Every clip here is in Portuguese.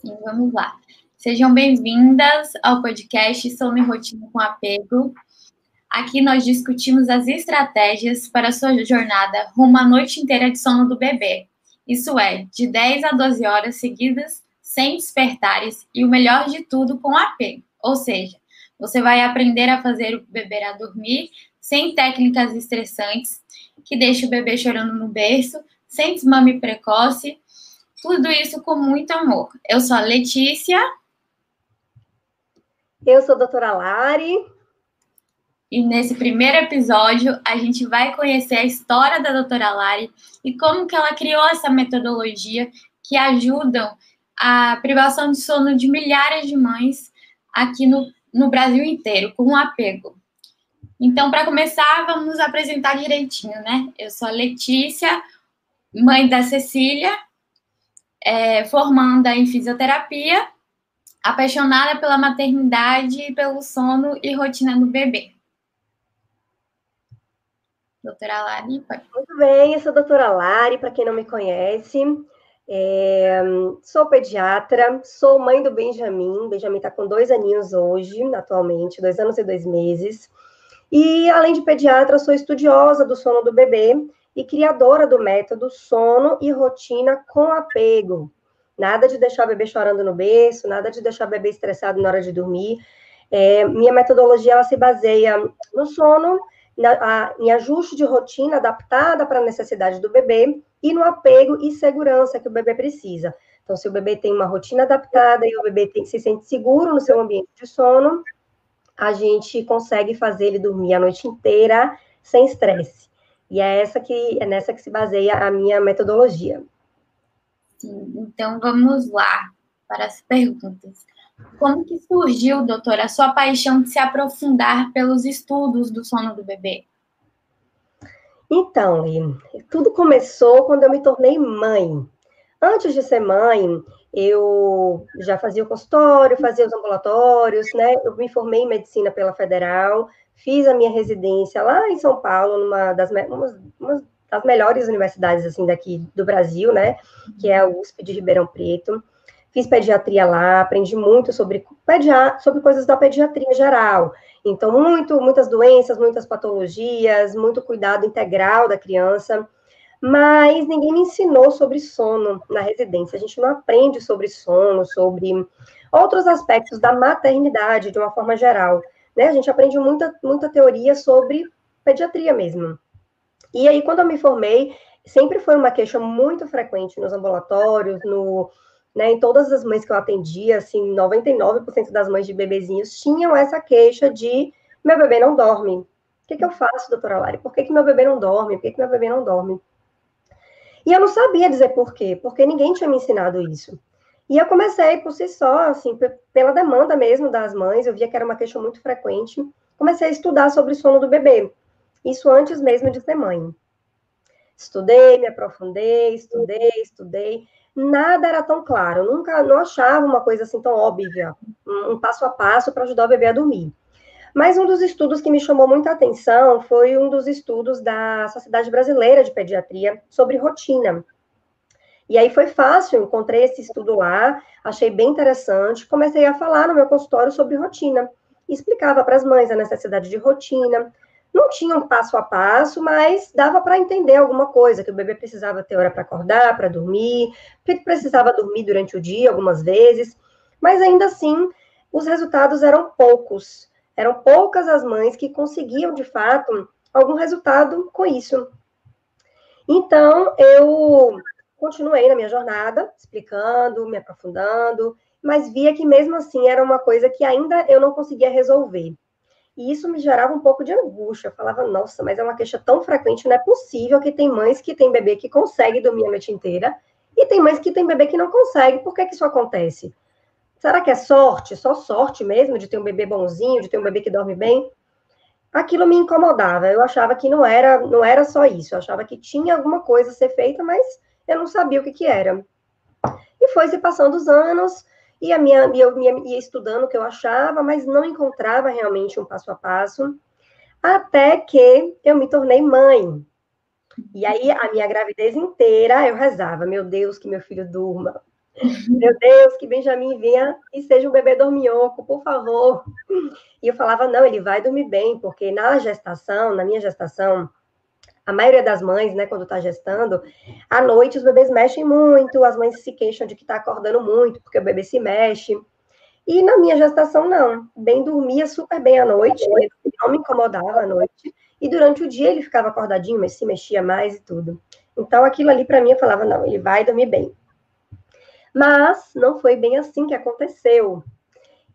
Sim, vamos lá. Sejam bem-vindas ao podcast Sono e Rotina com Apego. Aqui nós discutimos as estratégias para a sua jornada rumo à noite inteira de sono do bebê. Isso é, de 10 a 12 horas seguidas, sem despertares e o melhor de tudo, com apego. Ou seja, você vai aprender a fazer o bebê a dormir sem técnicas estressantes, que deixa o bebê chorando no berço, sem desmame precoce, tudo isso com muito amor. Eu sou a Letícia. Eu sou a doutora Lari. E nesse primeiro episódio, a gente vai conhecer a história da doutora Lari e como que ela criou essa metodologia que ajudam a privação de sono de milhares de mães aqui no, no Brasil inteiro, com um apego. Então, para começar, vamos apresentar direitinho, né? Eu sou a Letícia, mãe da Cecília, é, formanda em fisioterapia, apaixonada pela maternidade, pelo sono e rotina do bebê. Doutora Lari, pode. Muito bem, eu sou a doutora Lari, para quem não me conhece. É, sou pediatra, sou mãe do Benjamin. Benjamin está com dois aninhos hoje, atualmente, dois anos e dois meses. E, além de pediatra, sou estudiosa do sono do bebê e criadora do método sono e rotina com apego. Nada de deixar o bebê chorando no berço, nada de deixar o bebê estressado na hora de dormir. É, minha metodologia ela se baseia no sono, na, a, em ajuste de rotina adaptada para a necessidade do bebê e no apego e segurança que o bebê precisa. Então, se o bebê tem uma rotina adaptada e o bebê tem, se sente seguro no seu ambiente de sono, a gente consegue fazer ele dormir a noite inteira sem estresse. E é essa que é nessa que se baseia a minha metodologia. Sim, então vamos lá para as perguntas. Como que surgiu, doutora, a sua paixão de se aprofundar pelos estudos do sono do bebê? Então, tudo começou quando eu me tornei mãe. Antes de ser mãe, eu já fazia o consultório, fazia os ambulatórios, né? Eu me formei em medicina pela Federal, fiz a minha residência lá em São Paulo, numa das, das melhores universidades assim daqui do Brasil, né? Que é a USP de Ribeirão Preto. Fiz pediatria lá, aprendi muito sobre, sobre coisas da pediatria geral. Então, muito, muitas doenças, muitas patologias, muito cuidado integral da criança. Mas ninguém me ensinou sobre sono na residência. A gente não aprende sobre sono, sobre outros aspectos da maternidade de uma forma geral. Né? A gente aprende muita, muita teoria sobre pediatria mesmo. E aí, quando eu me formei, sempre foi uma queixa muito frequente nos ambulatórios, no, né, em todas as mães que eu atendia, assim, 99% das mães de bebezinhos tinham essa queixa de meu bebê não dorme. O que, que eu faço, doutora Lari? Por que, que meu bebê não dorme? Por que, que meu bebê não dorme? E eu não sabia dizer por quê, porque ninguém tinha me ensinado isso. E eu comecei por si só, assim, pela demanda mesmo das mães, eu via que era uma queixa muito frequente, comecei a estudar sobre o sono do bebê. Isso antes mesmo de ser mãe. Estudei, me aprofundei, estudei, estudei nada era tão claro. Eu nunca não achava uma coisa assim tão óbvia, um passo a passo para ajudar o bebê a dormir. Mas um dos estudos que me chamou muita atenção foi um dos estudos da Sociedade Brasileira de Pediatria sobre rotina. E aí foi fácil, encontrei esse estudo lá, achei bem interessante, comecei a falar no meu consultório sobre rotina. Explicava para as mães a necessidade de rotina, não tinha um passo a passo, mas dava para entender alguma coisa, que o bebê precisava ter hora para acordar, para dormir, precisava dormir durante o dia algumas vezes, mas ainda assim os resultados eram poucos. Eram poucas as mães que conseguiam, de fato, algum resultado com isso. Então, eu continuei na minha jornada, explicando, me aprofundando, mas via que mesmo assim era uma coisa que ainda eu não conseguia resolver. E isso me gerava um pouco de angústia. Eu falava, nossa, mas é uma queixa tão frequente, não é possível que tem mães que têm bebê que consegue dormir a noite inteira e tem mães que têm bebê que não consegue. Por que, que isso acontece? Será que é sorte? Só sorte mesmo de ter um bebê bonzinho, de ter um bebê que dorme bem? Aquilo me incomodava. Eu achava que não era, não era só isso. Eu achava que tinha alguma coisa a ser feita, mas eu não sabia o que, que era. E foi se passando os anos, e a minha, eu ia estudando o que eu achava, mas não encontrava realmente um passo a passo, até que eu me tornei mãe. E aí, a minha gravidez inteira, eu rezava, meu Deus, que meu filho durma. Meu Deus, que Benjamin venha e seja um bebê dorminhoco, por favor. E eu falava, não, ele vai dormir bem, porque na gestação, na minha gestação, a maioria das mães, né, quando está gestando, à noite os bebês mexem muito, as mães se queixam de que está acordando muito, porque o bebê se mexe. E na minha gestação, não. Bem dormia super bem à noite, não me incomodava à noite. E durante o dia ele ficava acordadinho, mas se mexia mais e tudo. Então aquilo ali para mim eu falava, não, ele vai dormir bem. Mas não foi bem assim que aconteceu.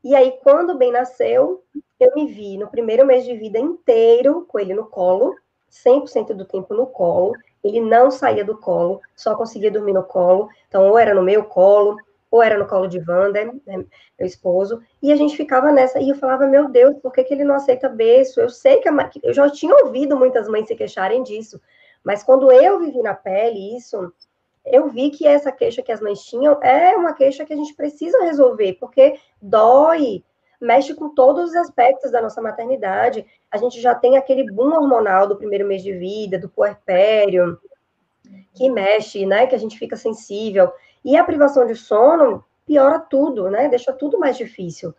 E aí, quando o bem nasceu, eu me vi no primeiro mês de vida inteiro com ele no colo, 100% do tempo no colo. Ele não saía do colo, só conseguia dormir no colo. Então, ou era no meu colo, ou era no colo de Wander, né, meu esposo, e a gente ficava nessa, e eu falava, meu Deus, por que, que ele não aceita berço? Eu sei que a, eu já tinha ouvido muitas mães se queixarem disso, mas quando eu vivi na pele isso, eu vi que essa queixa que as mães tinham é uma queixa que a gente precisa resolver, porque dói, mexe com todos os aspectos da nossa maternidade. A gente já tem aquele boom hormonal do primeiro mês de vida, do puerpério, que mexe, né? Que a gente fica sensível. E a privação de sono piora tudo, né? Deixa tudo mais difícil.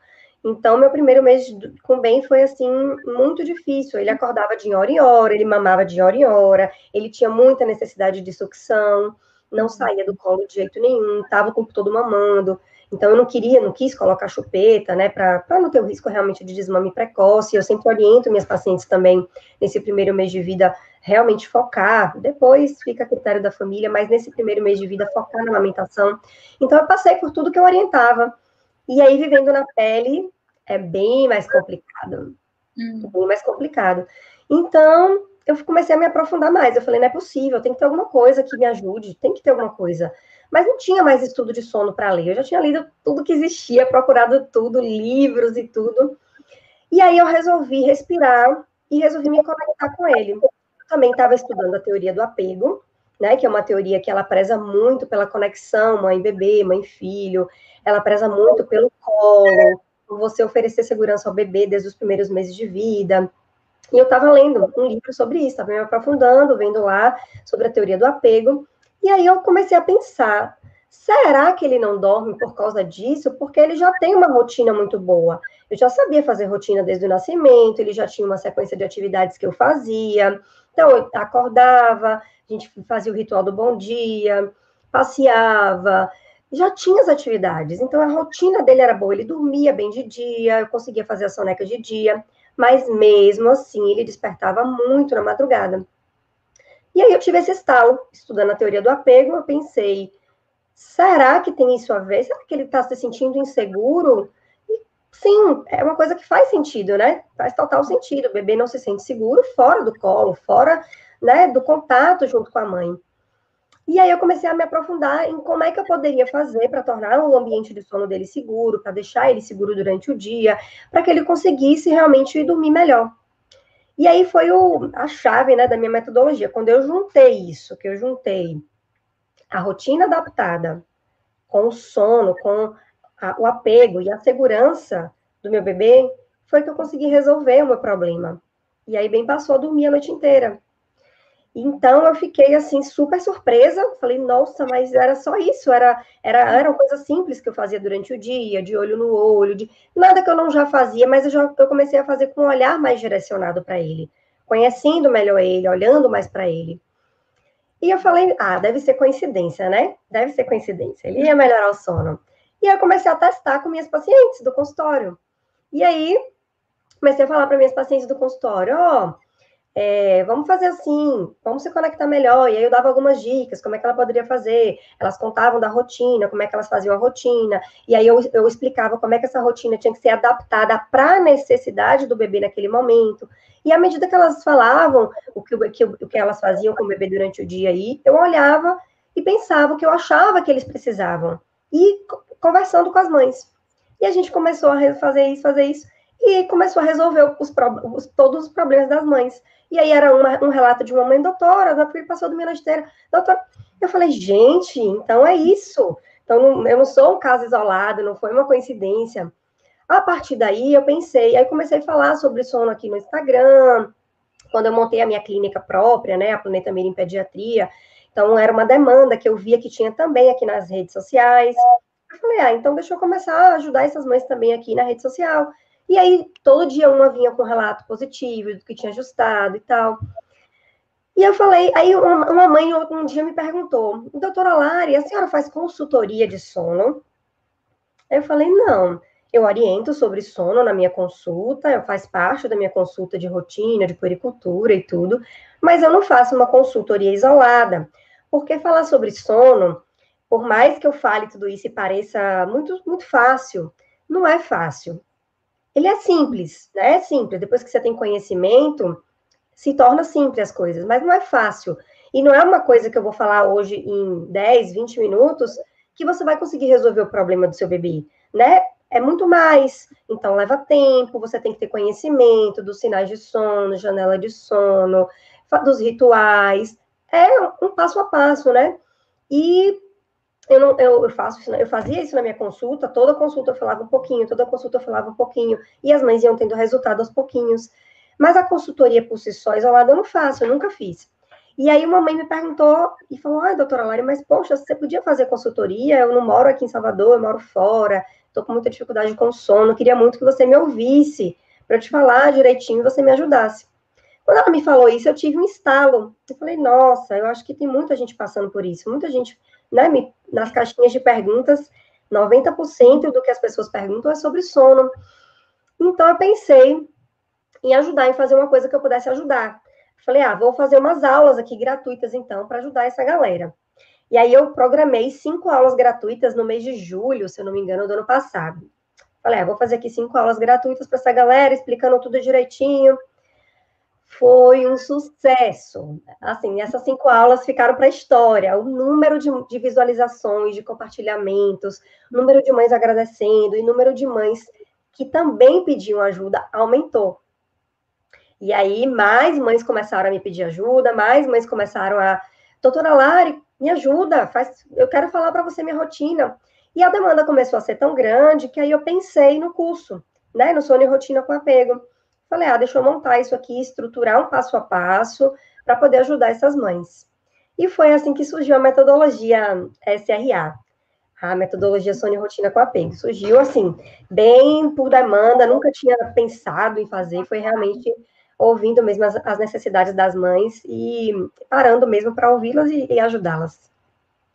Então, meu primeiro mês com bem foi assim muito difícil. Ele acordava de hora em hora, ele mamava de hora em hora, ele tinha muita necessidade de sucção, não saía do colo de jeito nenhum, estava o todo mamando. Então, eu não queria, não quis colocar chupeta, né, para não ter o risco realmente de desmame precoce. Eu sempre oriento minhas pacientes também, nesse primeiro mês de vida, realmente focar. Depois fica a critério da família, mas nesse primeiro mês de vida, focar na amamentação. Então, eu passei por tudo que eu orientava. E aí, vivendo na pele, é bem mais complicado. Hum. Bem mais complicado. Então, eu comecei a me aprofundar mais. Eu falei, não é possível, tem que ter alguma coisa que me ajude, tem que ter alguma coisa. Mas não tinha mais estudo de sono para ler. Eu já tinha lido tudo que existia, procurado tudo, livros e tudo. E aí eu resolvi respirar e resolvi me conectar com ele. Eu também estava estudando a teoria do apego, né, que é uma teoria que ela preza muito pela conexão mãe-bebê, mãe-filho, ela preza muito pelo colo, você oferecer segurança ao bebê desde os primeiros meses de vida. E eu estava lendo um livro sobre isso, estava me aprofundando, vendo lá sobre a teoria do apego. E aí eu comecei a pensar: será que ele não dorme por causa disso? Porque ele já tem uma rotina muito boa. Eu já sabia fazer rotina desde o nascimento, ele já tinha uma sequência de atividades que eu fazia. Então, eu acordava, a gente fazia o ritual do bom dia, passeava, já tinha as atividades. Então, a rotina dele era boa. Ele dormia bem de dia, eu conseguia fazer a soneca de dia, mas mesmo assim, ele despertava muito na madrugada. E aí eu tive esse estalo, estudando a teoria do apego, eu pensei, será que tem isso a ver? Será que ele está se sentindo inseguro? E, sim, é uma coisa que faz sentido, né? Faz total sentido. O bebê não se sente seguro fora do colo, fora né, do contato junto com a mãe. E aí eu comecei a me aprofundar em como é que eu poderia fazer para tornar o ambiente de sono dele seguro, para deixar ele seguro durante o dia, para que ele conseguisse realmente dormir melhor. E aí foi o, a chave né, da minha metodologia. Quando eu juntei isso, que eu juntei a rotina adaptada com o sono, com a, o apego e a segurança do meu bebê, foi que eu consegui resolver o meu problema. E aí bem passou a dormir a noite inteira. Então eu fiquei assim super surpresa, falei, nossa, mas era só isso, era era era uma coisa simples que eu fazia durante o dia, de olho no olho, de nada que eu não já fazia, mas eu já eu comecei a fazer com um olhar mais direcionado para ele, conhecendo melhor ele, olhando mais para ele. E eu falei, ah, deve ser coincidência, né? Deve ser coincidência. Ele ia melhorar o sono. E eu comecei a testar com minhas pacientes do consultório. E aí comecei a falar para minhas pacientes do consultório, ó, oh, é, vamos fazer assim, vamos se conectar melhor. E aí eu dava algumas dicas, como é que ela poderia fazer. Elas contavam da rotina, como é que elas faziam a rotina. E aí eu, eu explicava como é que essa rotina tinha que ser adaptada para a necessidade do bebê naquele momento. E à medida que elas falavam o que, que, o que elas faziam com o bebê durante o dia aí, eu olhava e pensava o que eu achava que eles precisavam. E conversando com as mães. E a gente começou a fazer isso, fazer isso e começou a resolver os, os, todos os problemas das mães. E aí era uma, um relato de uma mãe, doutora, filho passou do inteira, doutora. Eu falei, gente, então é isso. Então eu não sou um caso isolado, não foi uma coincidência. A partir daí eu pensei, aí comecei a falar sobre sono aqui no Instagram, quando eu montei a minha clínica própria, né, a Planeta Mira em Pediatria, então era uma demanda que eu via que tinha também aqui nas redes sociais, Eu falei, ah, então deixa eu começar a ajudar essas mães também aqui na rede social. E aí, todo dia uma vinha com relato positivo, do que tinha ajustado e tal. E eu falei, aí uma, uma mãe um dia me perguntou, doutora Lari, a senhora faz consultoria de sono? Aí eu falei, não, eu oriento sobre sono na minha consulta, eu faz parte da minha consulta de rotina, de puericultura e tudo, mas eu não faço uma consultoria isolada, porque falar sobre sono, por mais que eu fale tudo isso e pareça muito, muito fácil, não é fácil ele é simples, né? É simples. Depois que você tem conhecimento, se torna simples as coisas, mas não é fácil. E não é uma coisa que eu vou falar hoje em 10, 20 minutos que você vai conseguir resolver o problema do seu bebê, né? É muito mais. Então, leva tempo, você tem que ter conhecimento dos sinais de sono, janela de sono, dos rituais. É um passo a passo, né? E eu, não, eu, eu, faço isso, eu fazia isso na minha consulta, toda consulta eu falava um pouquinho, toda consulta eu falava um pouquinho, e as mães iam tendo resultado aos pouquinhos. Mas a consultoria por si só, isolada, eu não faço, eu nunca fiz. E aí uma mãe me perguntou e falou, ah, doutora Lari, mas poxa, você podia fazer consultoria? Eu não moro aqui em Salvador, eu moro fora, estou com muita dificuldade com sono, queria muito que você me ouvisse, para eu te falar direitinho e você me ajudasse. Quando ela me falou isso, eu tive um estalo. Eu falei, nossa, eu acho que tem muita gente passando por isso, muita gente né, me, nas caixinhas de perguntas, 90% do que as pessoas perguntam é sobre sono. Então, eu pensei em ajudar, em fazer uma coisa que eu pudesse ajudar. Falei, ah, vou fazer umas aulas aqui gratuitas, então, para ajudar essa galera. E aí, eu programei cinco aulas gratuitas no mês de julho, se eu não me engano, do ano passado. Falei, ah, vou fazer aqui cinco aulas gratuitas para essa galera, explicando tudo direitinho foi um sucesso. Assim, essas cinco aulas ficaram para a história. O número de, de, visualizações, de compartilhamentos, número de mães agradecendo e número de mães que também pediam ajuda aumentou. E aí, mais mães começaram a me pedir ajuda, mais mães começaram a. Doutora Lari, me ajuda, faz... eu quero falar para você minha rotina. E a demanda começou a ser tão grande que aí eu pensei no curso, né? No Sono e Rotina com Apego. Falei, ah, deixa eu montar isso aqui, estruturar um passo a passo para poder ajudar essas mães. E foi assim que surgiu a metodologia SRA, a metodologia Sônia Rotina com Apego. Surgiu assim, bem por demanda, nunca tinha pensado em fazer, foi realmente ouvindo mesmo as, as necessidades das mães e parando mesmo para ouvi-las e, e ajudá-las.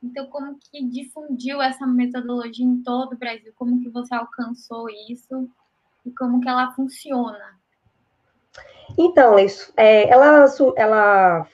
Então, como que difundiu essa metodologia em todo o Brasil? Como que você alcançou isso? E como que ela funciona? Então, é, ela, ela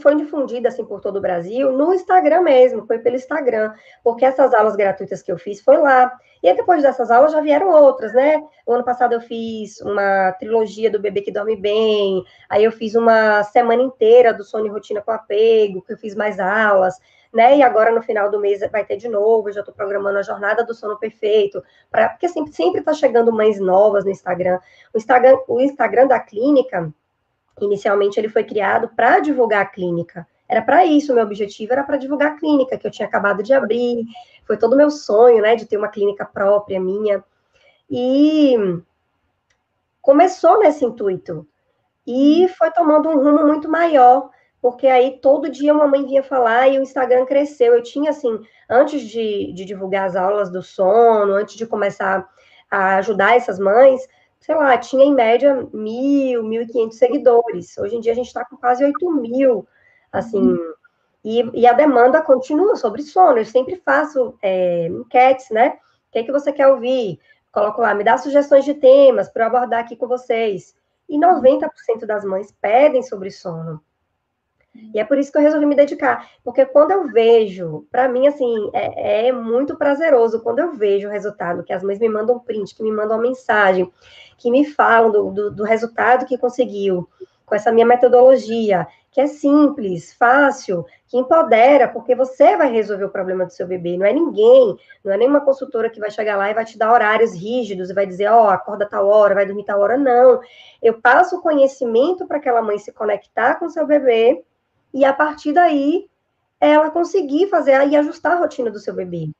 foi difundida assim por todo o Brasil no Instagram mesmo, foi pelo Instagram, porque essas aulas gratuitas que eu fiz foi lá. E aí, depois dessas aulas já vieram outras, né? O ano passado eu fiz uma trilogia do bebê que dorme bem, aí eu fiz uma semana inteira do sono e rotina com apego, que eu fiz mais aulas né? E agora no final do mês vai ter de novo, eu já estou programando a jornada do sono perfeito, pra, porque sempre sempre está chegando mães novas no Instagram. O Instagram, o Instagram da clínica, inicialmente ele foi criado para divulgar a clínica. Era para isso, meu objetivo era para divulgar a clínica que eu tinha acabado de abrir. Foi todo o meu sonho, né, de ter uma clínica própria minha. E começou nesse intuito. E foi tomando um rumo muito maior porque aí todo dia uma mãe vinha falar e o Instagram cresceu. Eu tinha, assim, antes de, de divulgar as aulas do sono, antes de começar a ajudar essas mães, sei lá, tinha em média mil, mil e quinhentos seguidores. Hoje em dia a gente está com quase oito mil, assim, uhum. e, e, a demanda continua sobre sono. Eu sempre faço é, enquetes, né? O que é que você quer ouvir? Coloco lá, me dá sugestões de temas para eu abordar aqui com vocês. E 90% das mães pedem sobre sono. E é por isso que eu resolvi me dedicar. Porque quando eu vejo, para mim, assim, é, é, muito prazeroso quando eu vejo o resultado, que as mães me mandam print, que me mandam uma mensagem, que me falam do, do, do resultado que conseguiu com essa minha metodologia, que é simples, fácil, que empodera, porque você vai resolver o problema do seu bebê, não é ninguém, não é nenhuma consultora que vai chegar lá e vai te dar horários rígidos e vai dizer, ó, oh, acorda tal hora, vai dormir tal hora, não. Eu passo o conhecimento para aquela mãe se conectar com seu bebê e a partir daí ela conseguir fazer e ajustar a rotina do seu bebê.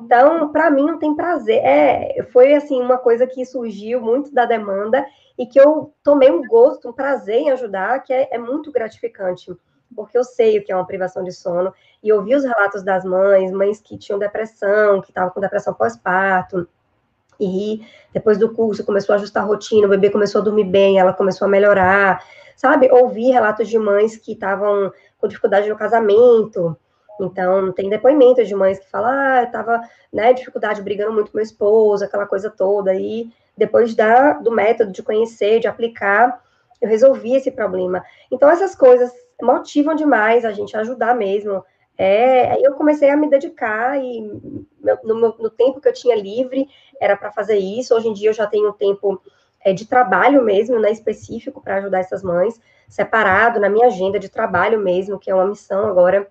Então, para mim não tem prazer. É, foi assim uma coisa que surgiu muito da demanda e que eu tomei um gosto, um prazer em ajudar, que é, é muito gratificante porque eu sei o que é uma privação de sono, e ouvi os relatos das mães, mães que tinham depressão, que estavam com depressão pós-parto, e depois do curso começou a ajustar a rotina, o bebê começou a dormir bem, ela começou a melhorar, sabe? Ouvi relatos de mães que estavam com dificuldade no casamento, então, tem depoimentos de mães que falam, ah, eu tava, né, dificuldade brigando muito com meu esposo, aquela coisa toda, e depois da, do método de conhecer, de aplicar, eu resolvi esse problema. Então, essas coisas motivam demais a gente ajudar mesmo. É, eu comecei a me dedicar e no, no tempo que eu tinha livre era para fazer isso. Hoje em dia eu já tenho tempo é, de trabalho mesmo, né, específico para ajudar essas mães, separado na minha agenda de trabalho mesmo, que é uma missão agora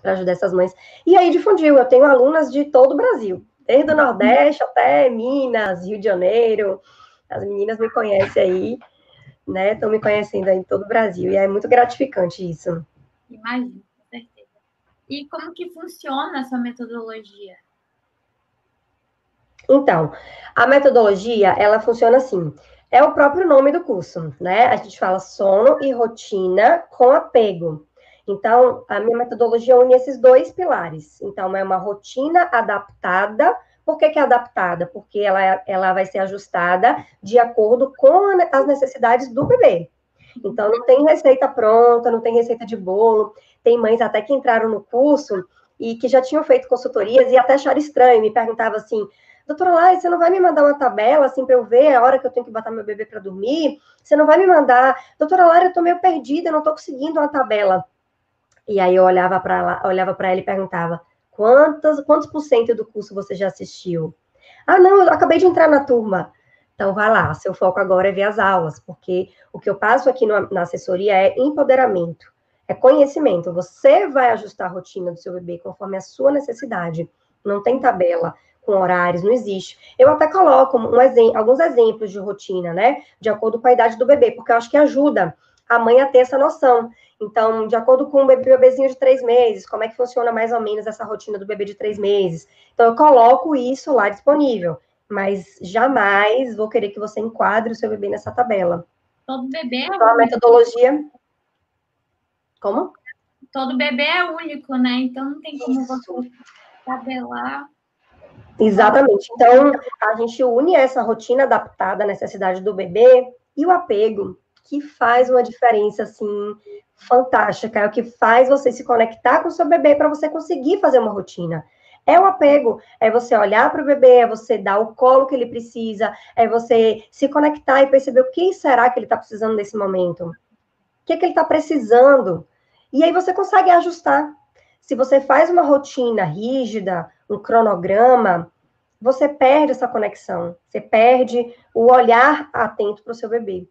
para ajudar essas mães. E aí difundiu, eu tenho alunas de todo o Brasil, desde o Nordeste até Minas, Rio de Janeiro. As meninas me conhecem aí, né? Estão me conhecendo aí em todo o Brasil. E é muito gratificante isso. Imagino, com certeza. E como que funciona a sua metodologia? Então, a metodologia, ela funciona assim. É o próprio nome do curso, né? A gente fala sono e rotina com apego. Então, a minha metodologia une esses dois pilares. Então, é uma rotina adaptada. Por que, que é adaptada? Porque ela, ela vai ser ajustada de acordo com as necessidades do bebê. Então, não tem receita pronta, não tem receita de bolo. Tem mães até que entraram no curso e que já tinham feito consultorias e até acharam estranho, me perguntava assim, doutora Lai, você não vai me mandar uma tabela, assim, para eu ver a hora que eu tenho que botar meu bebê para dormir? Você não vai me mandar, doutora Lara, eu tô meio perdida, eu não tô conseguindo uma tabela. E aí eu olhava para ela, olhava para ela e perguntava: quantos, quantos por cento do curso você já assistiu? Ah, não, eu acabei de entrar na turma. Então, vai lá, seu foco agora é ver as aulas, porque o que eu passo aqui no, na assessoria é empoderamento, é conhecimento. Você vai ajustar a rotina do seu bebê conforme a sua necessidade. Não tem tabela com horários, não existe. Eu até coloco um exemplo, alguns exemplos de rotina, né? De acordo com a idade do bebê, porque eu acho que ajuda a mãe a ter essa noção. Então, de acordo com o bebê, bebezinho de três meses, como é que funciona mais ou menos essa rotina do bebê de três meses? Então, eu coloco isso lá disponível, mas jamais vou querer que você enquadre o seu bebê nessa tabela. Todo bebê é então, a metodologia. Como? Todo bebê é único, né? Então, não tem como isso. você tabelar. Exatamente. Então, a gente une essa rotina adaptada à necessidade do bebê e o apego que faz uma diferença assim fantástica, é o que faz você se conectar com o seu bebê para você conseguir fazer uma rotina. É o apego, é você olhar para o bebê, é você dar o colo que ele precisa, é você se conectar e perceber o que será que ele está precisando nesse momento, que, é que ele está precisando. E aí você consegue ajustar. Se você faz uma rotina rígida, um cronograma, você perde essa conexão, você perde o olhar atento para o seu bebê.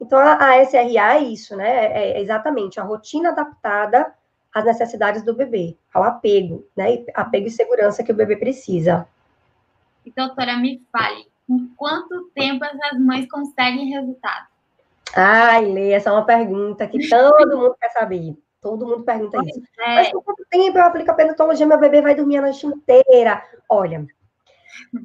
Então, a, SRA é isso, né? É, é exatamente a rotina adaptada às necessidades do bebê, ao apego, né? Apego e segurança que o bebê precisa. E, doutora, me fale, em quanto tempo essas mães conseguem resultado? Ai, Lê, essa é uma pergunta que todo mundo quer saber. Todo mundo pergunta isso. É. Mas por quanto tempo eu aplico a penatologia, meu bebê vai dormir a noite inteira? Olha,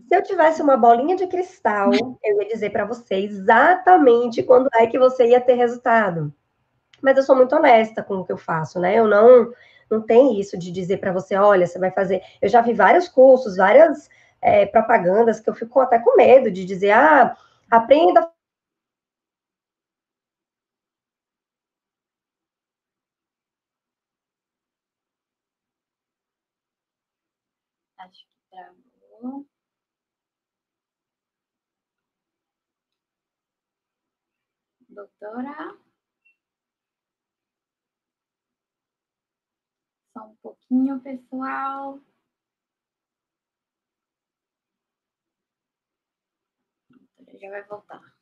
se eu tivesse uma bolinha de cristal, eu ia dizer para você exatamente quando é que você ia ter resultado. Mas eu sou muito honesta com o que eu faço, né? Eu não não tem isso de dizer para você, olha, você vai fazer. Eu já vi vários cursos, várias é, propagandas que eu fico até com medo de dizer, ah, aprenda Acho que travou. doutora. Só um pouquinho, pessoal. Já vai voltar.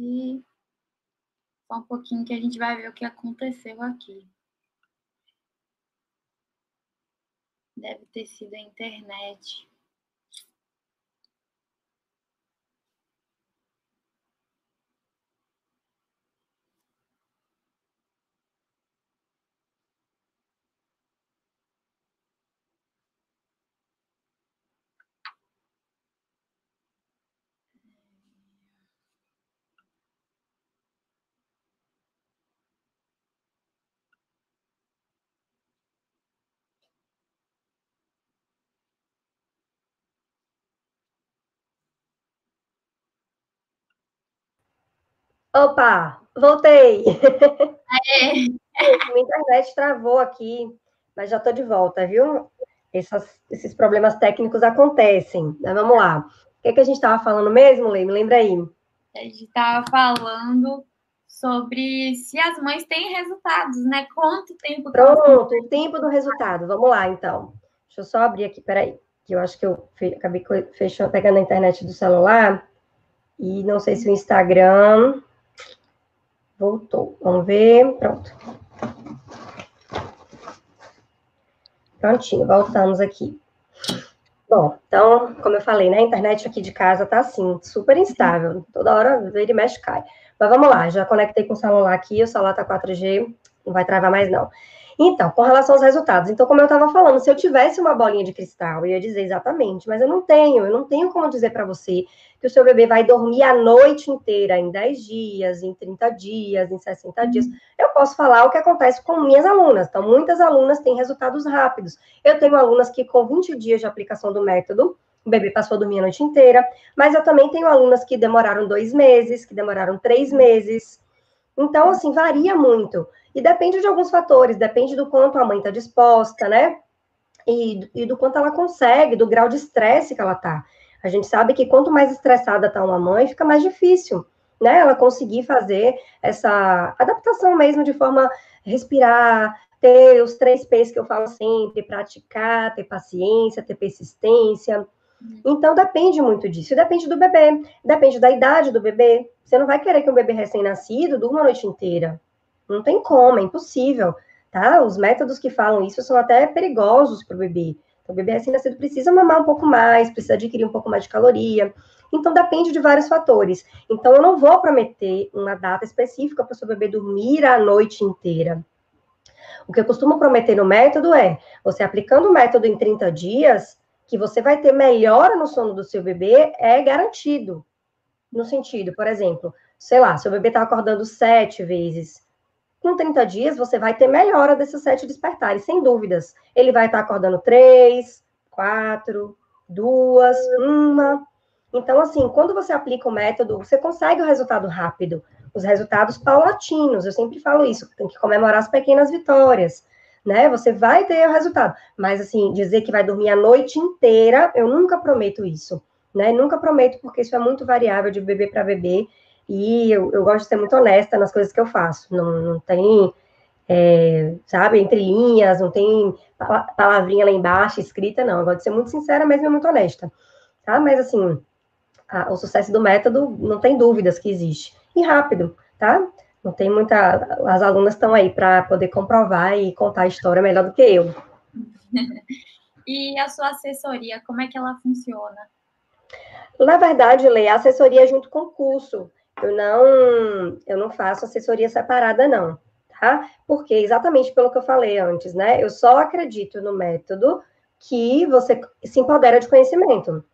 e só um pouquinho que a gente vai ver o que aconteceu aqui. Deve ter sido a internet. Opa, voltei. É. Minha internet travou aqui, mas já estou de volta, viu? Essas, esses problemas técnicos acontecem. Mas vamos lá. O que, é que a gente estava falando mesmo, Lei? Me lembra aí. A gente estava falando sobre se as mães têm resultados, né? Quanto tempo. Pronto, o tempo do resultado. Vamos lá, então. Deixa eu só abrir aqui, peraí. Que eu acho que eu acabei fechando, pegando a internet do celular. E não sei se o Instagram. Voltou. Vamos ver. Pronto. Prontinho, voltamos aqui. Bom, então, como eu falei, né, a internet aqui de casa tá assim, super instável. Toda hora ele mexe cai. Mas vamos lá, já conectei com o celular aqui, o celular tá 4G, não vai travar mais não. Então, com relação aos resultados, então, como eu estava falando, se eu tivesse uma bolinha de cristal, eu ia dizer exatamente, mas eu não tenho, eu não tenho como dizer para você que o seu bebê vai dormir a noite inteira, em 10 dias, em 30 dias, em 60 dias. Eu posso falar o que acontece com minhas alunas. Então, muitas alunas têm resultados rápidos. Eu tenho alunas que, com 20 dias de aplicação do método, o bebê passou a dormir a noite inteira, mas eu também tenho alunas que demoraram dois meses, que demoraram três meses. Então, assim, varia muito. E depende de alguns fatores, depende do quanto a mãe está disposta, né? E, e, do quanto ela consegue, do grau de estresse que ela tá. A gente sabe que quanto mais estressada está uma mãe, fica mais difícil, né? Ela conseguir fazer essa adaptação mesmo de forma respirar, ter os três P's que eu falo sempre, praticar, ter paciência, ter persistência. Então depende muito disso, depende do bebê, depende da idade do bebê. Você não vai querer que um bebê recém-nascido durma a noite inteira. Não tem como, é impossível, tá? Os métodos que falam isso são até perigosos para o bebê. O bebê recém-nascido precisa mamar um pouco mais, precisa adquirir um pouco mais de caloria. Então, depende de vários fatores. Então, eu não vou prometer uma data específica para o seu bebê dormir a noite inteira. O que eu costumo prometer no método é, você aplicando o método em 30 dias, que você vai ter melhora no sono do seu bebê, é garantido. No sentido, por exemplo, sei lá, seu bebê está acordando sete vezes, com 30 dias você vai ter melhora desses sete despertares, sem dúvidas. Ele vai estar acordando três, quatro, duas, uma. Então, assim, quando você aplica o método, você consegue o resultado rápido, os resultados paulatinos. Eu sempre falo isso, tem que comemorar as pequenas vitórias, né? Você vai ter o resultado. Mas, assim, dizer que vai dormir a noite inteira, eu nunca prometo isso, né? Nunca prometo, porque isso é muito variável de bebê para bebê. E eu, eu, gosto de ser muito honesta nas coisas que eu faço. Não, não tem, é, sabe, entre linhas, não tem palavrinha lá embaixo escrita, não. Eu gosto de ser muito sincera, mesmo e muito honesta. Tá? Mas, assim, a, o sucesso do método, não tem dúvidas que existe. E rápido, tá? Não tem muita. As alunas estão aí para poder comprovar e contar a história melhor do que eu. e a sua assessoria, como é que ela funciona? Na verdade, Lê, a assessoria é junto com o curso eu não, eu não faço assessoria separada, não, tá? Porque exatamente pelo que eu falei antes, né? Eu só acredito no método que você se empodera de conhecimento.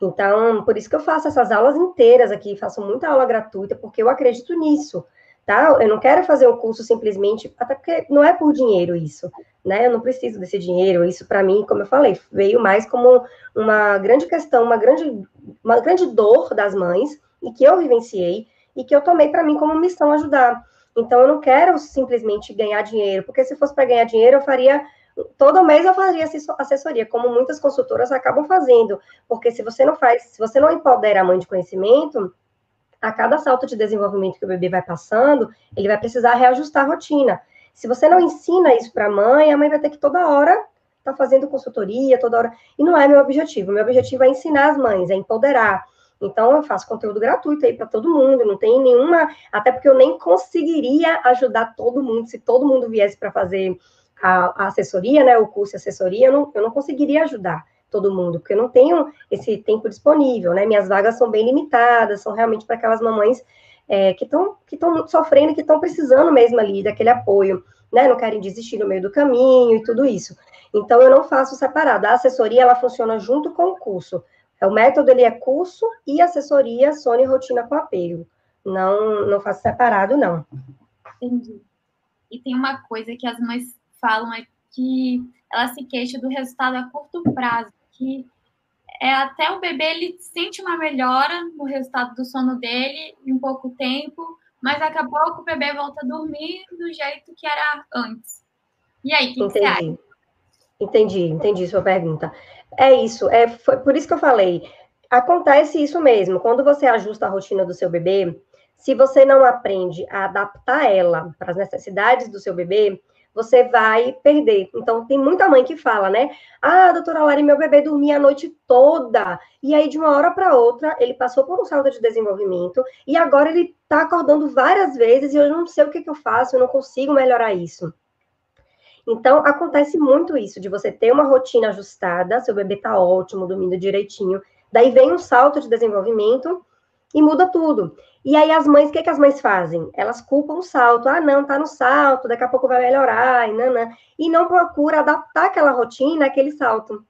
Então, por isso que eu faço essas aulas inteiras aqui, faço muita aula gratuita, porque eu acredito nisso, tá? Eu não quero fazer o um curso simplesmente, até porque não é por dinheiro isso, né? Eu não preciso desse dinheiro, isso para mim, como eu falei, veio mais como uma grande questão, uma grande, uma grande dor das mães, e que eu vivenciei e que eu tomei para mim como missão ajudar. Então, eu não quero simplesmente ganhar dinheiro, porque se fosse para ganhar dinheiro, eu faria. Todo mês eu faria assessoria, como muitas consultoras acabam fazendo. Porque se você não faz, se você não empodera a mãe de conhecimento, a cada salto de desenvolvimento que o bebê vai passando, ele vai precisar reajustar a rotina. Se você não ensina isso para a mãe, a mãe vai ter que toda hora estar tá fazendo consultoria, toda hora. E não é meu objetivo. Meu objetivo é ensinar as mães, é empoderar. Então, eu faço conteúdo gratuito aí para todo mundo, não tem nenhuma. Até porque eu nem conseguiria ajudar todo mundo se todo mundo viesse para fazer a, a assessoria, né, o curso de assessoria, eu não, eu não conseguiria ajudar todo mundo, porque eu não tenho esse tempo disponível, né? Minhas vagas são bem limitadas, são realmente para aquelas mamães é, que estão que estão sofrendo, que estão precisando mesmo ali daquele apoio, né? Não querem desistir no meio do caminho e tudo isso. Então eu não faço separado. A assessoria ela funciona junto com o curso. É, o método ele é curso e assessoria, sono e rotina com apego. Não não faço separado não. Entendi. E tem uma coisa que as mães falam é que ela se queixa do resultado a curto prazo, que é até o bebê ele sente uma melhora no resultado do sono dele em pouco tempo, mas daqui a pouco o bebê volta a dormir do jeito que era antes. E aí, o que, que você acha? Entendi, entendi sua pergunta. É isso, é foi por isso que eu falei. Acontece isso mesmo. Quando você ajusta a rotina do seu bebê, se você não aprende a adaptar ela para as necessidades do seu bebê, você vai perder. Então, tem muita mãe que fala, né? Ah, doutora Lari, meu bebê dormia a noite toda. E aí, de uma hora para outra, ele passou por um salto de desenvolvimento e agora ele está acordando várias vezes e eu não sei o que, que eu faço, eu não consigo melhorar isso. Então, acontece muito isso, de você ter uma rotina ajustada, seu bebê tá ótimo, dormindo direitinho, daí vem um salto de desenvolvimento e muda tudo. E aí as mães, o que, que as mães fazem? Elas culpam o salto. Ah, não, tá no salto, daqui a pouco vai melhorar, e não. E não procura adaptar aquela rotina àquele salto.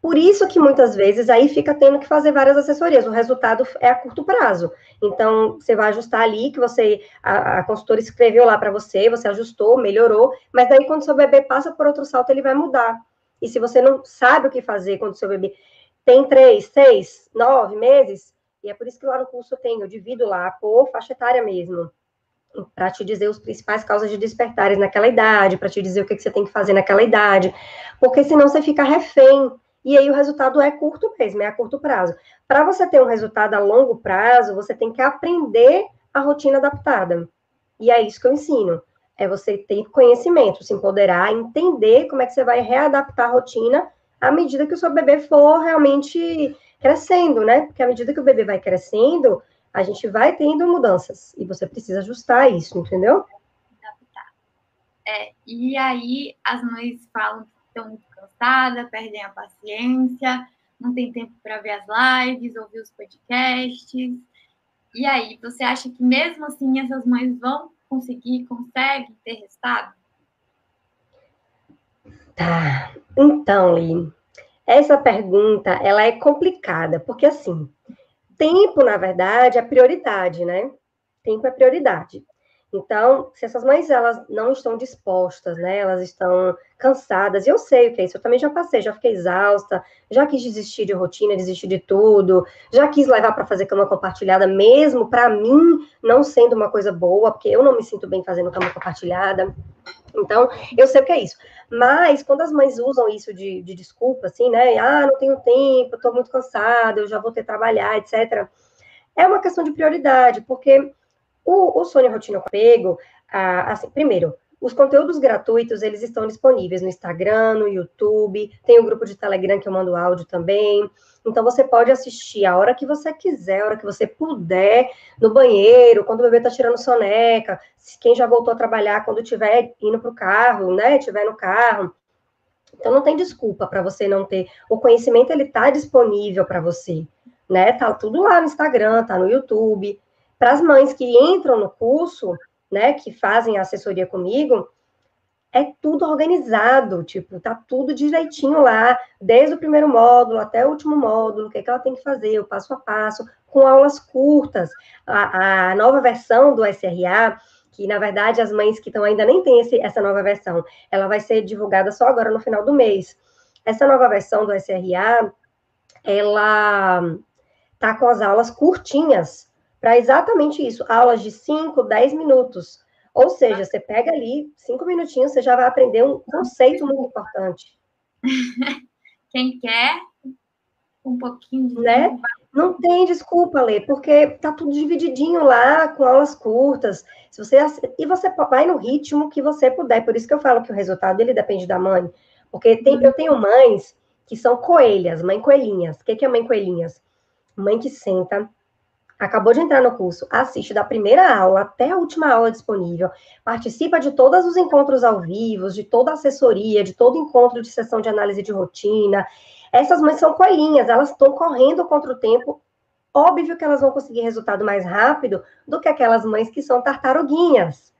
Por isso que muitas vezes aí fica tendo que fazer várias assessorias. O resultado é a curto prazo. Então, você vai ajustar ali que você, a, a consultora escreveu lá para você, você ajustou, melhorou, mas daí quando seu bebê passa por outro salto, ele vai mudar. E se você não sabe o que fazer quando seu bebê tem três, seis, nove meses, e é por isso que lá no curso eu tenho, eu divido lá por faixa etária mesmo, para te dizer os principais causas de despertares naquela idade, para te dizer o que, que você tem que fazer naquela idade, porque senão você fica refém, e aí o resultado é curto mesmo, é a curto prazo. Para você ter um resultado a longo prazo, você tem que aprender a rotina adaptada. E é isso que eu ensino. É você ter conhecimento, se empoderar, entender como é que você vai readaptar a rotina à medida que o seu bebê for realmente crescendo, né? Porque à medida que o bebê vai crescendo, a gente vai tendo mudanças e você precisa ajustar isso, entendeu? É, e aí as mães falam que perdem a paciência, não tem tempo para ver as lives, ouvir os podcasts. E aí, você acha que mesmo assim essas mães vão conseguir, conseguem ter resultado? Tá. Então, Lili, essa pergunta, ela é complicada, porque assim, tempo, na verdade, é prioridade, né? Tempo é prioridade. Então, se essas mães elas não estão dispostas, né? Elas estão cansadas. E eu sei o que é isso. Eu também já passei, já fiquei exausta, já quis desistir de rotina, desistir de tudo, já quis levar para fazer cama compartilhada, mesmo para mim não sendo uma coisa boa, porque eu não me sinto bem fazendo cama compartilhada. Então, eu sei o que é isso. Mas, quando as mães usam isso de, de desculpa, assim, né? Ah, não tenho tempo, estou muito cansada, eu já vou ter que trabalhar, etc. É uma questão de prioridade, porque o, o Sônia Rotina Apego, ah, assim, primeiro, os conteúdos gratuitos, eles estão disponíveis no Instagram, no YouTube, tem o um grupo de Telegram que eu mando áudio também. Então, você pode assistir a hora que você quiser, a hora que você puder, no banheiro, quando o bebê está tirando soneca, quem já voltou a trabalhar, quando estiver indo para o carro, né, estiver no carro. Então, não tem desculpa para você não ter. O conhecimento, ele está disponível para você, né? Tá tudo lá no Instagram, tá no YouTube. Para as mães que entram no curso, né, que fazem assessoria comigo, é tudo organizado, tipo, tá tudo direitinho lá, desde o primeiro módulo até o último módulo, o que, é que ela tem que fazer, o passo a passo, com aulas curtas. A, a nova versão do SRA, que na verdade as mães que estão ainda nem têm essa nova versão, ela vai ser divulgada só agora no final do mês. Essa nova versão do SRA, ela tá com as aulas curtinhas, para exatamente isso, aulas de 5, 10 minutos. Ou seja, você pega ali, cinco minutinhos, você já vai aprender um conceito muito importante. Quem quer um pouquinho de né? Não tem desculpa, Lê, porque tá tudo divididinho lá, com aulas curtas. Se você e você vai no ritmo que você puder. Por isso que eu falo que o resultado ele depende da mãe, porque tem, eu tenho mães que são coelhas, mãe coelhinhas. O que é mãe coelhinhas? Mãe que senta acabou de entrar no curso, assiste da primeira aula até a última aula disponível, participa de todos os encontros ao vivo, de toda a assessoria, de todo encontro de sessão de análise de rotina. Essas mães são coelhinhas, elas estão correndo contra o tempo. Óbvio que elas vão conseguir resultado mais rápido do que aquelas mães que são tartaruguinhas.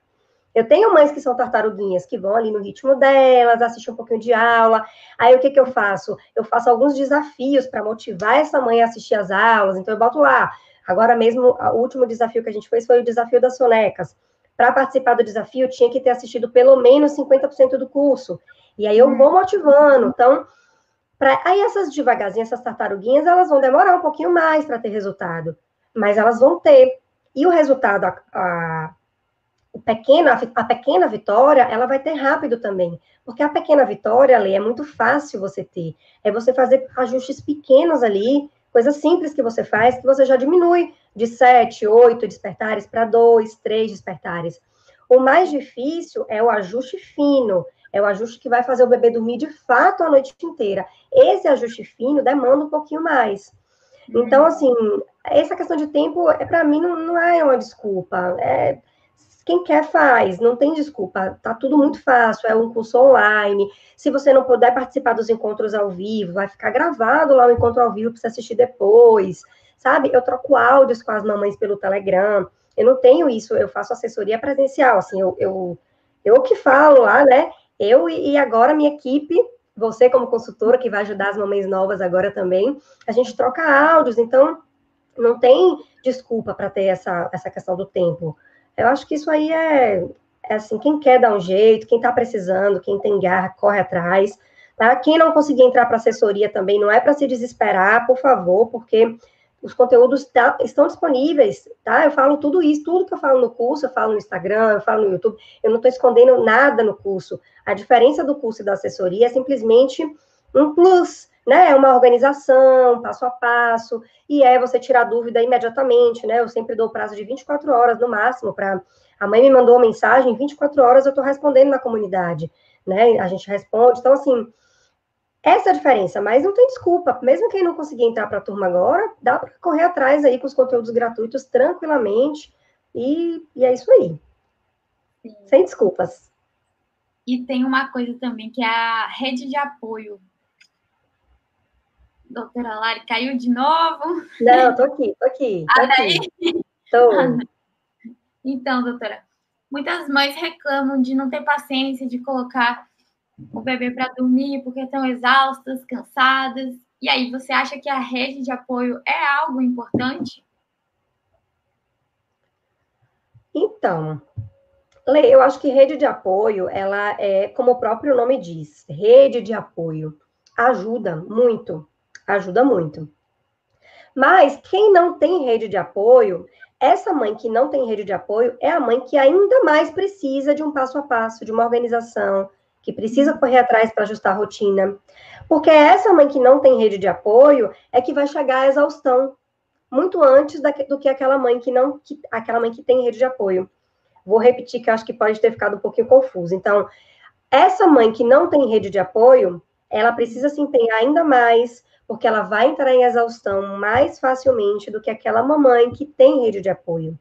Eu tenho mães que são tartaruguinhas, que vão ali no ritmo delas, assistem um pouquinho de aula. Aí o que, que eu faço? Eu faço alguns desafios para motivar essa mãe a assistir as aulas. Então eu boto lá. Agora mesmo, o último desafio que a gente fez foi o desafio das sonecas. Para participar do desafio, tinha que ter assistido pelo menos 50% do curso. E aí eu vou motivando. Então, pra... aí essas devagarzinhas, essas tartaruguinhas, elas vão demorar um pouquinho mais para ter resultado. Mas elas vão ter. E o resultado, a, a pequena, a pequena vitória, ela vai ter rápido também. Porque a pequena vitória, ali, é muito fácil você ter. É você fazer ajustes pequenos ali, coisas simples que você faz, que você já diminui de sete, oito despertares para dois, três despertares. O mais difícil é o ajuste fino, é o ajuste que vai fazer o bebê dormir de fato a noite inteira. Esse ajuste fino demanda um pouquinho mais. Então, assim, essa questão de tempo, é para mim, não, não é uma desculpa. É, quem quer faz, não tem desculpa, tá tudo muito fácil, é um curso online. Se você não puder participar dos encontros ao vivo, vai ficar gravado lá o encontro ao vivo para você assistir depois, sabe? Eu troco áudios com as mamães pelo Telegram. Eu não tenho isso, eu faço assessoria presencial, assim, eu, eu, eu que falo lá, né? Eu e, agora minha equipe, você como consultora que vai ajudar as mamães novas agora também, a gente troca áudios, então não tem desculpa para ter essa, essa questão do tempo. Eu acho que isso aí é, é assim, quem quer dar um jeito, quem está precisando, quem tem garra, corre atrás. Tá? Quem não conseguir entrar para assessoria também, não é para se desesperar, por favor, porque os conteúdos tá, estão disponíveis, tá? Eu falo tudo isso, tudo que eu falo no curso, eu falo no Instagram, eu falo no YouTube, eu não estou escondendo nada no curso. A diferença do curso e da assessoria é simplesmente um plus, né? É uma organização, passo a passo, e é você tirar dúvida imediatamente, né? Eu sempre dou prazo de 24 horas no máximo para. A mãe me mandou uma mensagem, 24 horas eu estou respondendo na comunidade, né? A gente responde. Então, assim, essa é a diferença, mas não tem desculpa. Mesmo quem não conseguir entrar para a turma agora, dá para correr atrás aí com os conteúdos gratuitos tranquilamente, e, e é isso aí. Sim. Sem desculpas. E tem uma coisa também que é a rede de apoio Doutora Lari caiu de novo? Não, tô aqui, tô aqui. Tô aqui. Tô. Então, doutora, muitas mães reclamam de não ter paciência de colocar o bebê para dormir porque estão exaustas, cansadas. E aí, você acha que a rede de apoio é algo importante? Então, Lê, eu acho que rede de apoio, ela é, como o próprio nome diz, rede de apoio ajuda muito ajuda muito. Mas quem não tem rede de apoio, essa mãe que não tem rede de apoio é a mãe que ainda mais precisa de um passo a passo, de uma organização, que precisa correr atrás para ajustar a rotina. Porque essa mãe que não tem rede de apoio é que vai chegar à exaustão muito antes do que aquela mãe que não, que, aquela mãe que tem rede de apoio. Vou repetir que acho que pode ter ficado um pouquinho confuso. Então, essa mãe que não tem rede de apoio, ela precisa se empenhar ainda mais, porque ela vai entrar em exaustão mais facilmente do que aquela mamãe que tem rede de apoio.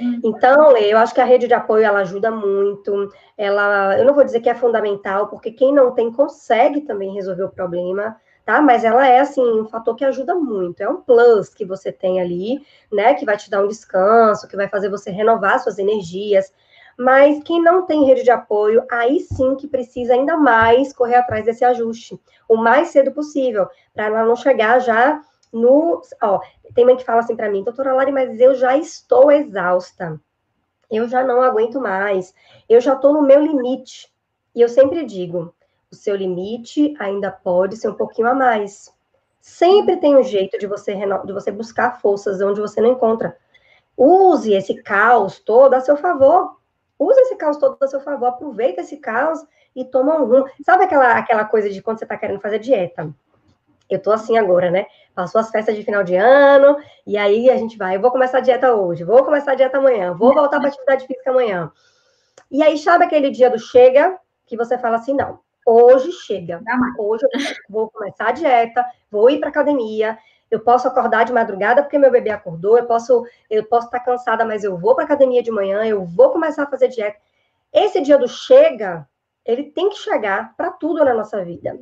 Uhum. Então, eu acho que a rede de apoio ela ajuda muito. Ela, eu não vou dizer que é fundamental, porque quem não tem consegue também resolver o problema, tá? Mas ela é assim um fator que ajuda muito. É um plus que você tem ali, né? Que vai te dar um descanso, que vai fazer você renovar suas energias. Mas quem não tem rede de apoio, aí sim que precisa ainda mais correr atrás desse ajuste, o mais cedo possível, para ela não chegar já no. Ó, tem mãe que fala assim para mim, doutora Lari, mas eu já estou exausta, eu já não aguento mais, eu já estou no meu limite. E eu sempre digo, o seu limite ainda pode ser um pouquinho a mais. Sempre tem um jeito de você, de você buscar forças onde você não encontra. Use esse caos todo a seu favor. Usa esse caos todo a seu favor, aproveita esse caos e toma um. Sabe aquela, aquela coisa de quando você está querendo fazer dieta? Eu tô assim agora, né? Passou as festas de final de ano, e aí a gente vai, eu vou começar a dieta hoje, vou começar a dieta amanhã, vou voltar para atividade física amanhã. E aí, sabe aquele dia do chega, que você fala assim, não, hoje chega, hoje eu vou começar a dieta, vou ir para academia, Eu posso acordar de madrugada porque meu bebê acordou, eu posso eu posso estar cansada, mas eu vou para academia de manhã, eu vou começar a fazer dieta. Esse dia do chega, ele tem que chegar para tudo na nossa vida.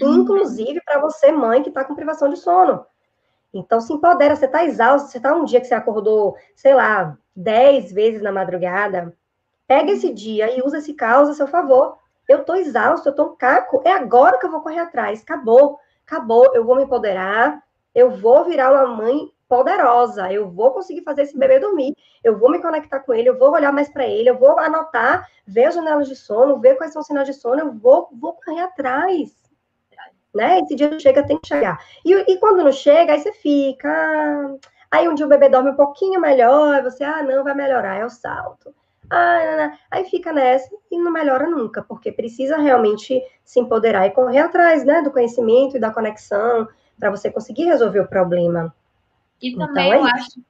Uhum. Inclusive para você, mãe, que está com privação de sono. Então, se empodera, você está exausto, você está um dia que você acordou, sei lá, 10 vezes na madrugada, pega esse dia e usa esse caos a seu favor. Eu estou exausto, eu estou um caco, é agora que eu vou correr atrás. Acabou, acabou, eu vou me empoderar, eu vou virar uma mãe poderosa, eu vou conseguir fazer esse bebê dormir, eu vou me conectar com ele, eu vou olhar mais para ele, eu vou anotar, ver as janelas de sono, ver quais são os sinais de sono, eu vou, vou correr atrás. Né? Esse dia chega, tem que chegar. E, e quando não chega, aí você fica. Aí um dia o bebê dorme um pouquinho melhor, você, ah, não, vai melhorar, é o salto. Ah, não, não. aí fica nessa e não melhora nunca, porque precisa realmente se empoderar e correr atrás, né, do conhecimento e da conexão para você conseguir resolver o problema. E então, também é eu isso. acho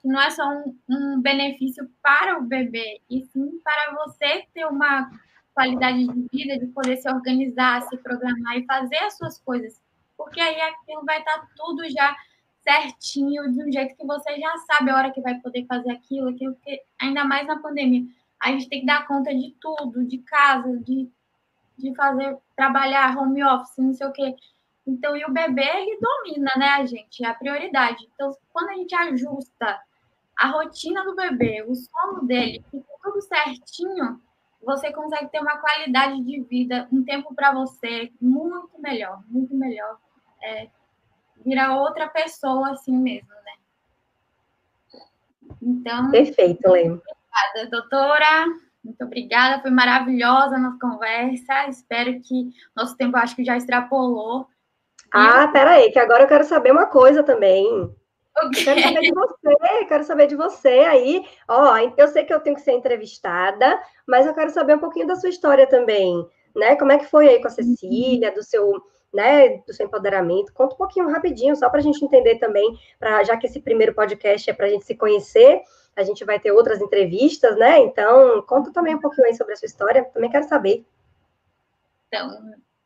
que não é só um, um, benefício para o bebê, e sim para você ter uma qualidade de vida, de poder se organizar, se programar e fazer as suas coisas. Porque aí aquilo vai estar tudo já certinho, de um jeito que você já sabe a hora que vai poder fazer aquilo, aquilo, porque ainda mais na pandemia. A gente tem que dar conta de tudo, de casa, de, de fazer, trabalhar, home office, não sei o quê. Então, e o bebê, ele domina, né, a gente? É a prioridade. Então, quando a gente ajusta a rotina do bebê, o sono dele, fica tudo certinho, você consegue ter uma qualidade de vida, um tempo para você muito melhor, muito melhor. É, vira outra pessoa assim mesmo, né? Então. Perfeito, Lê. Obrigada, doutora. Muito obrigada, foi maravilhosa a nossa conversa. Espero que nosso tempo acho que já extrapolou. Ah, peraí, que agora eu quero saber uma coisa também. Okay. Quero saber de você, quero saber de você aí. Ó, eu sei que eu tenho que ser entrevistada, mas eu quero saber um pouquinho da sua história também, né? Como é que foi aí com a Cecília, do seu, né, do seu empoderamento? Conta um pouquinho rapidinho, só para a gente entender também, pra, já que esse primeiro podcast é para a gente se conhecer, a gente vai ter outras entrevistas, né? Então, conta também um pouquinho aí sobre a sua história, também quero saber. Então,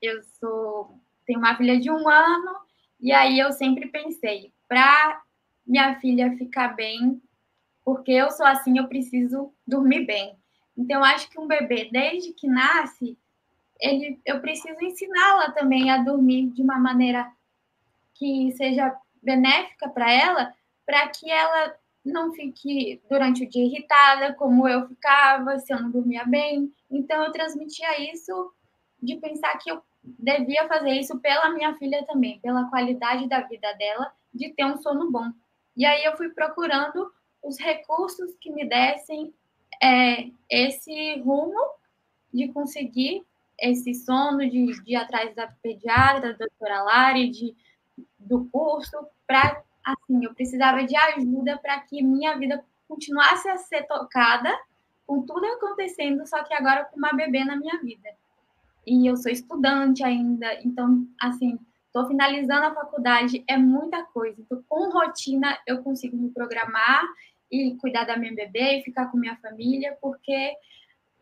eu sou tenho uma filha de um ano, e aí eu sempre pensei, para minha filha ficar bem, porque eu sou assim, eu preciso dormir bem. Então, acho que um bebê, desde que nasce, ele, eu preciso ensiná-la também a dormir de uma maneira que seja benéfica para ela, para que ela não fique durante o dia irritada, como eu ficava, se eu não dormia bem. Então, eu transmitia isso de pensar que eu devia fazer isso pela minha filha também, pela qualidade da vida dela, de ter um sono bom. E aí eu fui procurando os recursos que me dessem é, esse rumo de conseguir esse sono, de, de ir atrás da pediatra, da doutora Lari, de, do curso, para, assim, eu precisava de ajuda para que minha vida continuasse a ser tocada, com tudo acontecendo, só que agora com uma bebê na minha vida e eu sou estudante ainda, então, assim, estou finalizando a faculdade, é muita coisa. Então, com rotina, eu consigo me programar e cuidar da minha bebê e ficar com minha família, porque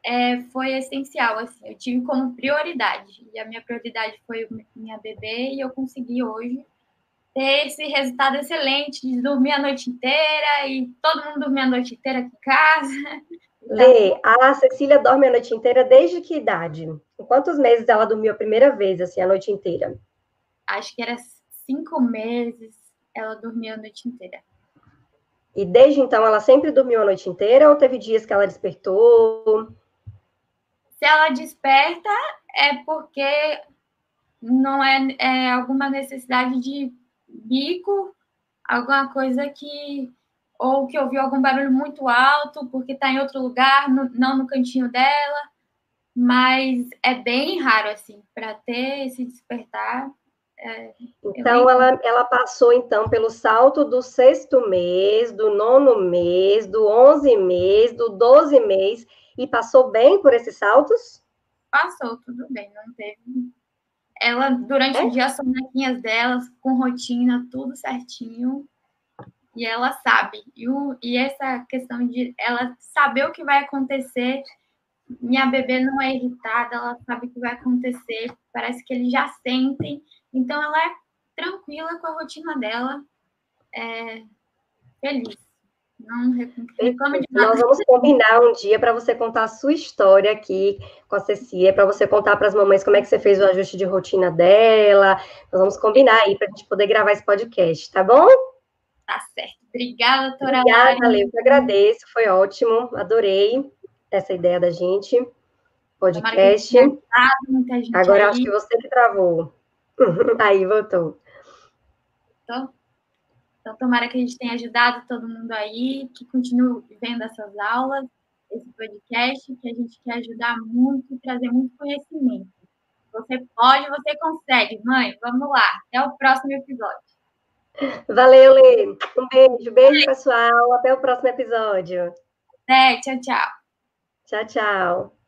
é, foi essencial, assim, eu tive como prioridade, e a minha prioridade foi minha bebê, e eu consegui hoje ter esse resultado excelente de dormir a noite inteira, e todo mundo dormir a noite inteira aqui em casa. Lê, a Cecília dorme a noite inteira desde que idade? Quantos meses ela dormiu a primeira vez, assim, a noite inteira? Acho que era cinco meses ela dormia a noite inteira. E desde então ela sempre dormiu a noite inteira ou teve dias que ela despertou? Se ela desperta, é porque não é, é alguma necessidade de bico, alguma coisa que ou que ouviu algum barulho muito alto porque está em outro lugar, no, não no cantinho dela mas é bem raro, assim, para ter esse despertar. É, então, ela, ela passou, então, pelo salto do sexto mês, do nono mês, do onze mês, do doze mês, e passou bem por esses saltos? Passou, tudo bem, não teve. Ela, durante é? o dia, as sonequinhas delas, com rotina, tudo certinho, e ela sabe. E, o, e essa questão de ela saber o que vai acontecer minha bebê não é irritada, ela sabe o que vai acontecer, parece que eles já sentem. Então, ela é tranquila com a rotina dela, é, feliz. Não reclama de nada. Nós vamos combinar um dia para você contar a sua história aqui com a Cecília, para você contar para as mamães como é que você fez o ajuste de rotina dela. Nós vamos combinar aí para a gente poder gravar esse podcast, tá bom? Tá certo. Obrigada, doutora Obrigada, Lê, eu que agradeço, foi ótimo, adorei essa ideia da gente. Podcast. Agora acho que você que travou. aí, voltou. Então, então, tomara que a gente tenha ajudado todo mundo aí, que continue vendo essas aulas, esse podcast, que a gente quer ajudar muito e trazer muito conhecimento. Você pode, você consegue, mãe. Vamos lá. Até o próximo episódio. Valeu, Lê. Um beijo. Beijo, pessoal. Até o próximo episódio. É, tchau, tchau. Tchau, tchau.